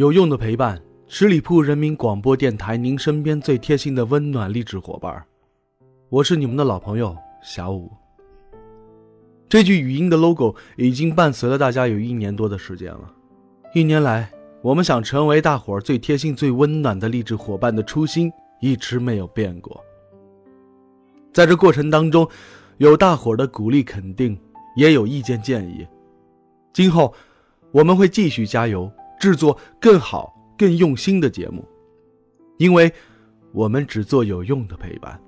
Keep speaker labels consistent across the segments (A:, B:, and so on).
A: 有用的陪伴，十里铺人民广播电台，您身边最贴心的温暖励志伙伴我是你们的老朋友小五。这句语音的 logo 已经伴随了大家有一年多的时间了。一年来，我们想成为大伙儿最贴心、最温暖的励志伙伴的初心一直没有变过。在这过程当中，有大伙儿的鼓励肯定，也有意见建议。今后，我们会继续加油。制作更好、更用心的节目，因为我们只做有用的陪伴。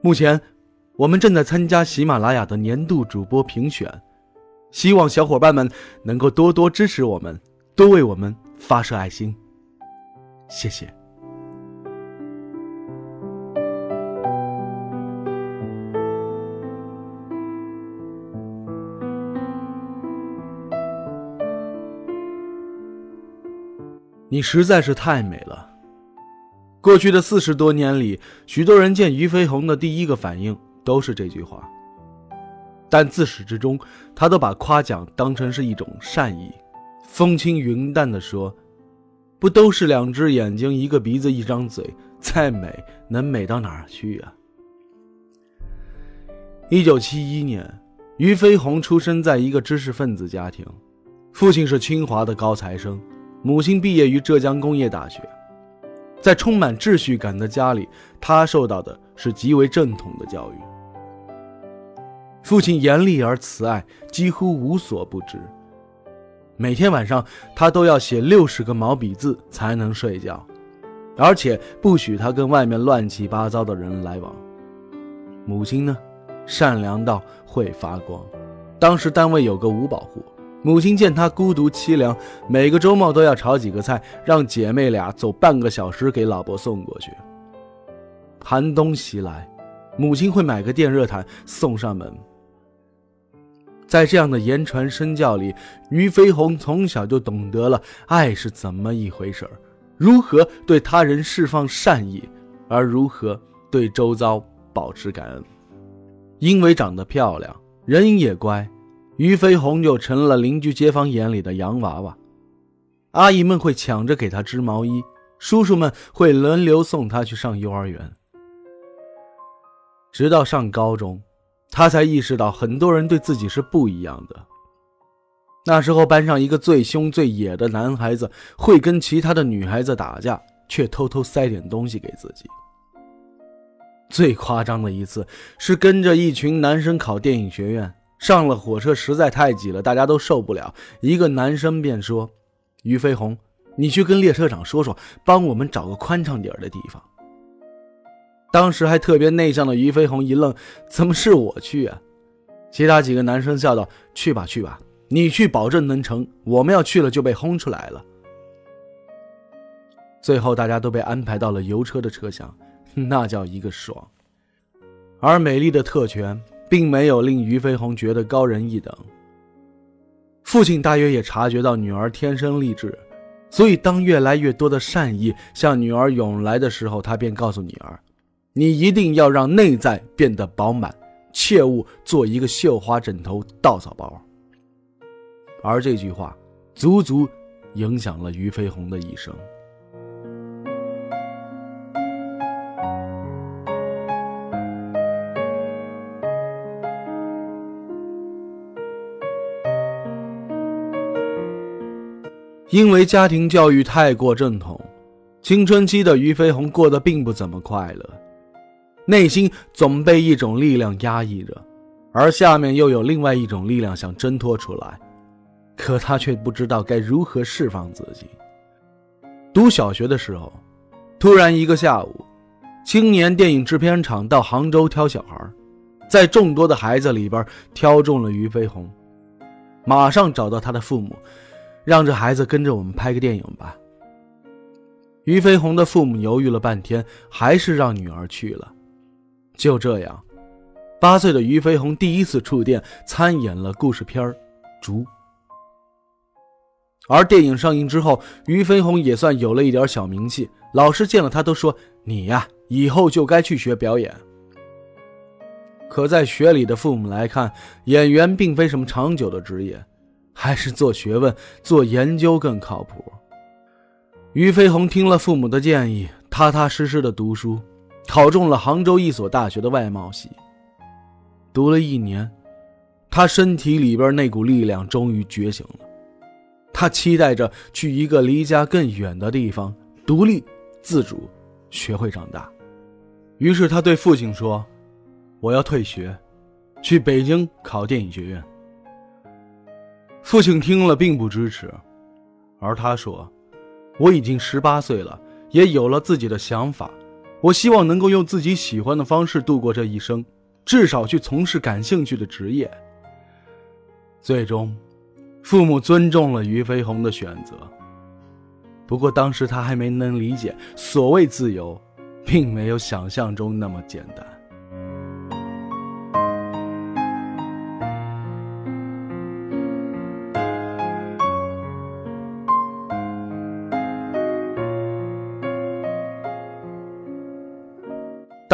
A: 目前，我们正在参加喜马拉雅的年度主播评选，希望小伙伴们能够多多支持我们，多为我们发射爱心。谢谢。你实在是太美了。过去的四十多年里，许多人见俞飞鸿的第一个反应都是这句话，但自始至终，他都把夸奖当成是一种善意，风轻云淡地说：“不都是两只眼睛，一个鼻子，一张嘴，再美能美到哪儿去啊？”一九七一年，俞飞鸿出生在一个知识分子家庭，父亲是清华的高材生。母亲毕业于浙江工业大学，在充满秩序感的家里，他受到的是极为正统的教育。父亲严厉而慈爱，几乎无所不知。每天晚上，他都要写六十个毛笔字才能睡觉，而且不许他跟外面乱七八糟的人来往。母亲呢，善良到会发光。当时单位有个五保户。母亲见他孤独凄凉，每个周末都要炒几个菜，让姐妹俩走半个小时给老婆送过去。寒冬袭来，母亲会买个电热毯送上门。在这样的言传身教里，俞飞鸿从小就懂得了爱是怎么一回事儿，如何对他人释放善意，而如何对周遭保持感恩。因为长得漂亮，人也乖。俞飞鸿就成了邻居街坊眼里的洋娃娃，阿姨们会抢着给他织毛衣，叔叔们会轮流送他去上幼儿园。直到上高中，他才意识到很多人对自己是不一样的。那时候，班上一个最凶最野的男孩子会跟其他的女孩子打架，却偷偷塞点东西给自己。最夸张的一次是跟着一群男生考电影学院。上了火车实在太挤了，大家都受不了。一个男生便说：“俞飞鸿，你去跟列车长说说，帮我们找个宽敞点的地方。”当时还特别内向的俞飞鸿一愣：“怎么是我去啊？”其他几个男生笑道：“去吧，去吧，你去保证能成。我们要去了就被轰出来了。”最后大家都被安排到了油车的车厢，那叫一个爽。而美丽的特权。并没有令俞飞鸿觉得高人一等。父亲大约也察觉到女儿天生丽质，所以当越来越多的善意向女儿涌来的时候，他便告诉女儿：“你一定要让内在变得饱满，切勿做一个绣花枕头稻草包。”而这句话，足足影响了俞飞鸿的一生。因为家庭教育太过正统，青春期的俞飞鸿过得并不怎么快乐，内心总被一种力量压抑着，而下面又有另外一种力量想挣脱出来，可他却不知道该如何释放自己。读小学的时候，突然一个下午，青年电影制片厂到杭州挑小孩，在众多的孩子里边挑中了俞飞鸿，马上找到他的父母。让这孩子跟着我们拍个电影吧。于飞鸿的父母犹豫了半天，还是让女儿去了。就这样，八岁的于飞鸿第一次触电参演了故事片《竹》。而电影上映之后，于飞鸿也算有了一点小名气，老师见了他都说：“你呀，以后就该去学表演。”可在学里的父母来看，演员并非什么长久的职业，还是做学问、做研究更靠谱。于飞鸿听了父母的建议，踏踏实实的读书，考中了杭州一所大学的外贸系。读了一年，他身体里边那股力量终于觉醒了。他期待着去一个离家更远的地方，独立自主，学会长大。于是他对父亲说：“我要退学，去北京考电影学院。”父亲听了并不支持，而他说：“我已经十八岁了，也有了自己的想法，我希望能够用自己喜欢的方式度过这一生，至少去从事感兴趣的职业。”最终。父母尊重了于飞鸿的选择，不过当时他还没能理解，所谓自由，并没有想象中那么简单。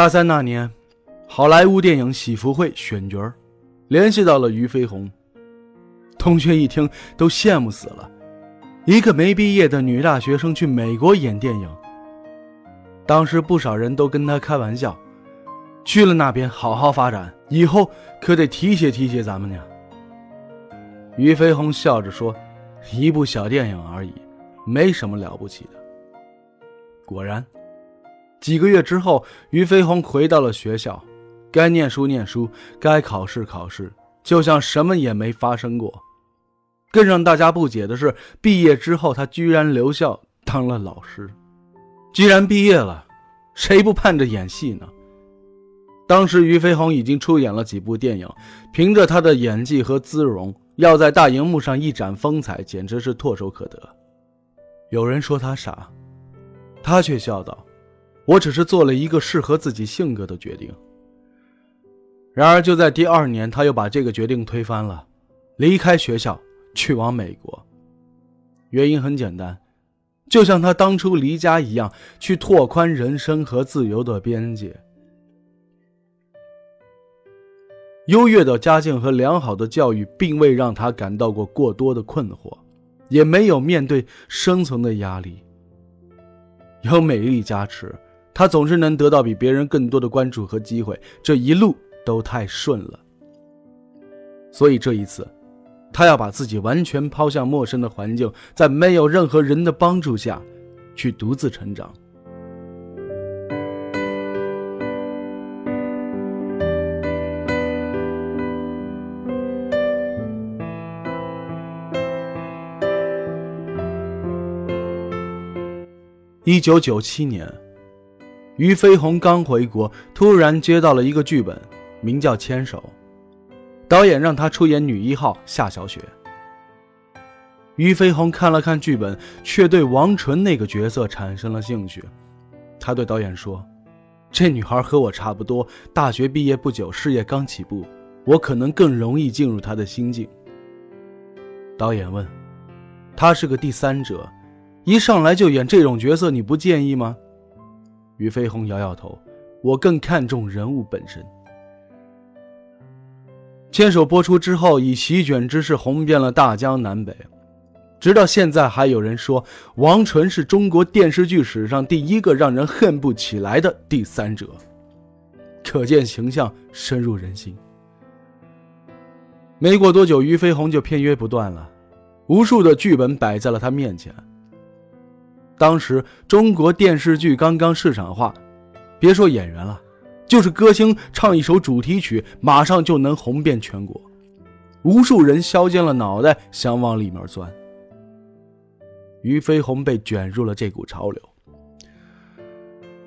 A: 大三那年，好莱坞电影《喜福会》选角联系到了于飞鸿。同学一听都羡慕死了，一个没毕业的女大学生去美国演电影。当时不少人都跟他开玩笑，去了那边好好发展，以后可得提携提携咱们呀。于飞鸿笑着说：“一部小电影而已，没什么了不起的。”果然，几个月之后，于飞鸿回到了学校，该念书念书，该考试考试，就像什么也没发生过。更让大家不解的是，毕业之后他居然留校当了老师。既然毕业了，谁不盼着演戏呢？当时于飞鸿已经出演了几部电影，凭着他的演技和姿容，要在大荧幕上一展风采，简直是唾手可得。有人说他傻，他却笑道：“我只是做了一个适合自己性格的决定。”然而就在第二年，他又把这个决定推翻了，离开学校。去往美国，原因很简单，就像他当初离家一样，去拓宽人生和自由的边界。优越的家境和良好的教育，并未让他感到过过多的困惑，也没有面对生存的压力。有美丽加持，他总是能得到比别人更多的关注和机会，这一路都太顺了。所以这一次。他要把自己完全抛向陌生的环境，在没有任何人的帮助下，去独自成长。一九九七年，于飞鸿刚回国，突然接到了一个剧本，名叫《牵手》。导演让他出演女一号夏小雪。于飞鸿看了看剧本，却对王纯那个角色产生了兴趣。他对导演说：“这女孩和我差不多，大学毕业不久，事业刚起步，我可能更容易进入她的心境。”导演问：“她是个第三者，一上来就演这种角色，你不介意吗？”于飞鸿摇摇头：“我更看重人物本身。”牵手播出之后，以席卷之势红遍了大江南北，直到现在还有人说王纯是中国电视剧史上第一个让人恨不起来的第三者，可见形象深入人心。没过多久，于飞鸿就片约不断了，无数的剧本摆在了他面前。当时中国电视剧刚刚市场化，别说演员了。就是歌星唱一首主题曲，马上就能红遍全国，无数人削尖了脑袋想往里面钻。于飞鸿被卷入了这股潮流。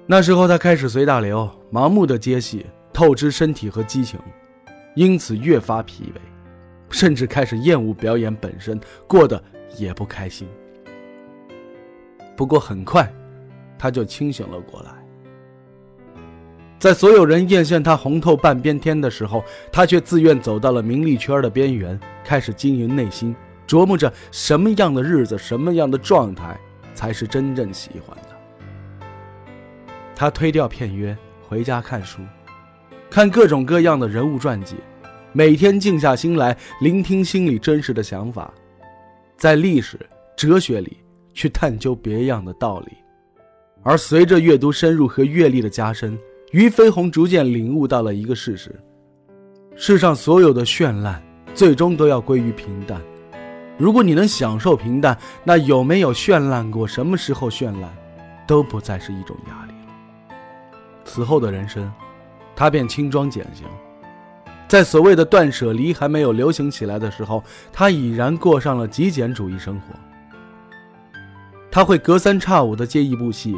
A: 那时候他开始随大流，盲目的接戏，透支身体和激情，因此越发疲惫，甚至开始厌恶表演本身，过得也不开心。不过很快，他就清醒了过来。在所有人艳羡他红透半边天的时候，他却自愿走到了名利圈的边缘，开始经营内心，琢磨着什么样的日子、什么样的状态才是真正喜欢的。他推掉片约，回家看书，看各种各样的人物传记，每天静下心来聆听心里真实的想法，在历史、哲学里去探究别样的道理。而随着阅读深入和阅历的加深，俞飞鸿逐渐领悟到了一个事实：世上所有的绚烂，最终都要归于平淡。如果你能享受平淡，那有没有绚烂过，什么时候绚烂，都不再是一种压力了。此后的人生，他便轻装简行。在所谓的断舍离还没有流行起来的时候，他已然过上了极简主义生活。他会隔三差五的接一部戏。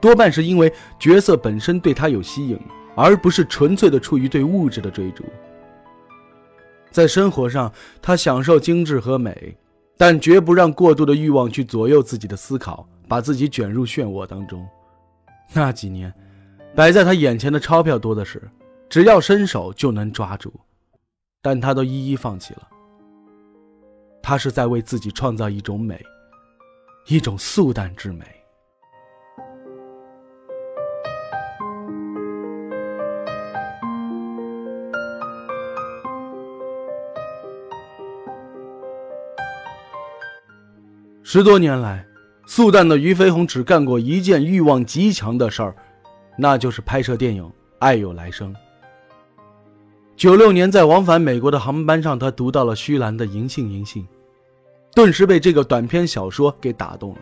A: 多半是因为角色本身对他有吸引，而不是纯粹的出于对物质的追逐。在生活上，他享受精致和美，但绝不让过度的欲望去左右自己的思考，把自己卷入漩涡当中。那几年，摆在他眼前的钞票多的是，只要伸手就能抓住，但他都一一放弃了。他是在为自己创造一种美，一种素淡之美。十多年来，素淡的俞飞鸿只干过一件欲望极强的事儿，那就是拍摄电影《爱有来生》。九六年，在往返美国的航班上，他读到了徐兰的《银杏银杏》，顿时被这个短篇小说给打动了。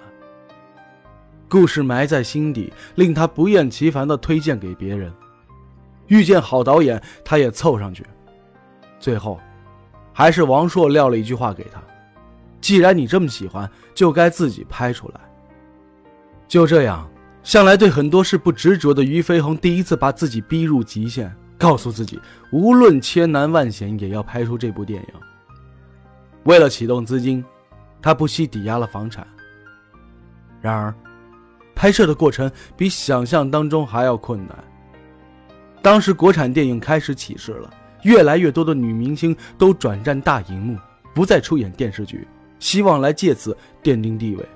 A: 故事埋在心底，令他不厌其烦地推荐给别人。遇见好导演，他也凑上去。最后，还是王朔撂了一句话给他。既然你这么喜欢，就该自己拍出来。就这样，向来对很多事不执着的俞飞鸿，第一次把自己逼入极限，告诉自己，无论千难万险，也要拍出这部电影。为了启动资金，他不惜抵押了房产。然而，拍摄的过程比想象当中还要困难。当时国产电影开始起势了，越来越多的女明星都转战大荧幕，不再出演电视剧。希望来借此奠定地位，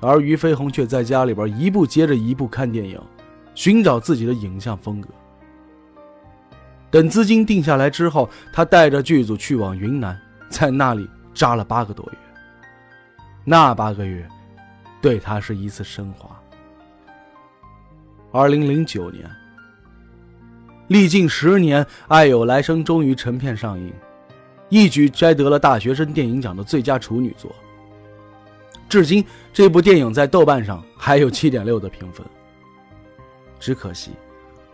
A: 而俞飞鸿却在家里边一部接着一部看电影，寻找自己的影像风格。等资金定下来之后，他带着剧组去往云南，在那里扎了八个多月。那八个月，对他是一次升华。二零零九年，历经十年，《爱有来生》终于成片上映。一举摘得了大学生电影奖的最佳处女作。至今，这部电影在豆瓣上还有七点六的评分。只可惜，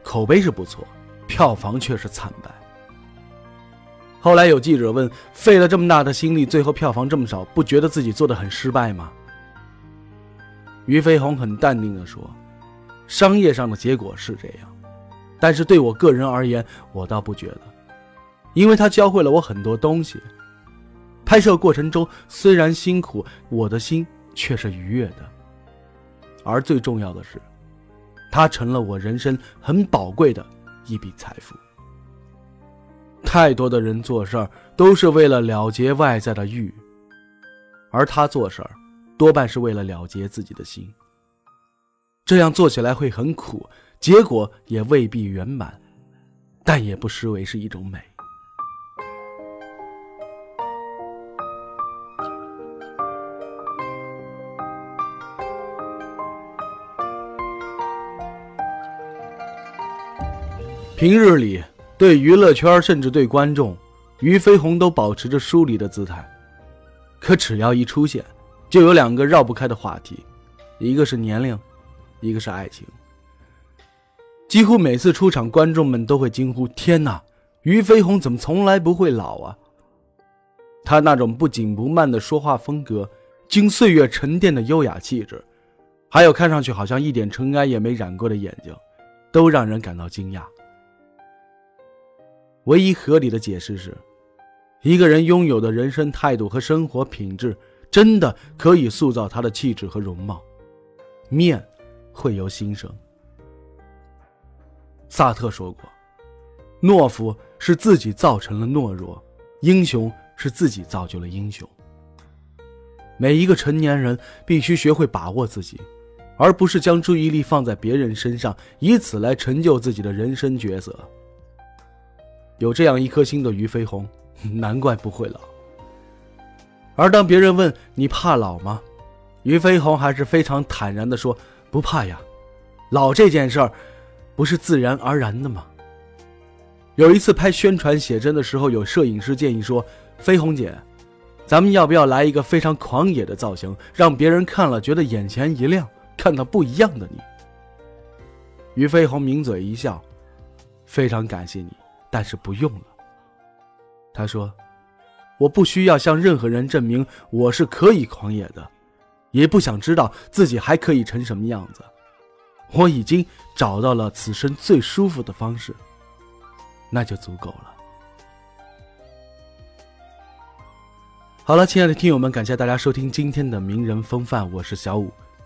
A: 口碑是不错，票房却是惨败。后来有记者问：“费了这么大的心力，最后票房这么少，不觉得自己做的很失败吗？”俞飞鸿很淡定地说：“商业上的结果是这样，但是对我个人而言，我倒不觉得。”因为他教会了我很多东西。拍摄过程中虽然辛苦，我的心却是愉悦的。而最重要的是，他成了我人生很宝贵的一笔财富。太多的人做事儿都是为了了结外在的欲，而他做事儿多半是为了了结自己的心。这样做起来会很苦，结果也未必圆满，但也不失为是一种美。平日里，对娱乐圈甚至对观众，俞飞鸿都保持着疏离的姿态。可只要一出现，就有两个绕不开的话题，一个是年龄，一个是爱情。几乎每次出场，观众们都会惊呼：“天哪，俞飞鸿怎么从来不会老啊？”他那种不紧不慢的说话风格，经岁月沉淀的优雅气质，还有看上去好像一点尘埃也没染过的眼睛，都让人感到惊讶。唯一合理的解释是，一个人拥有的人生态度和生活品质，真的可以塑造他的气质和容貌。面会由心生。萨特说过：“懦夫是自己造成了懦弱，英雄是自己造就了英雄。”每一个成年人必须学会把握自己，而不是将注意力放在别人身上，以此来成就自己的人生角色。有这样一颗心的俞飞鸿，难怪不会老。而当别人问你怕老吗？俞飞鸿还是非常坦然地说：“不怕呀，老这件事儿，不是自然而然的吗？”有一次拍宣传写真的时候，有摄影师建议说：“飞鸿姐，咱们要不要来一个非常狂野的造型，让别人看了觉得眼前一亮，看到不一样的你？”俞飞鸿抿嘴一笑：“非常感谢你，但是不用了。”他说：“我不需要向任何人证明我是可以狂野的。”也不想知道自己还可以成什么样子，我已经找到了此生最舒服的方式，那就足够了。好了，亲爱的听友们，感谢大家收听今天的名人风范，我是小五，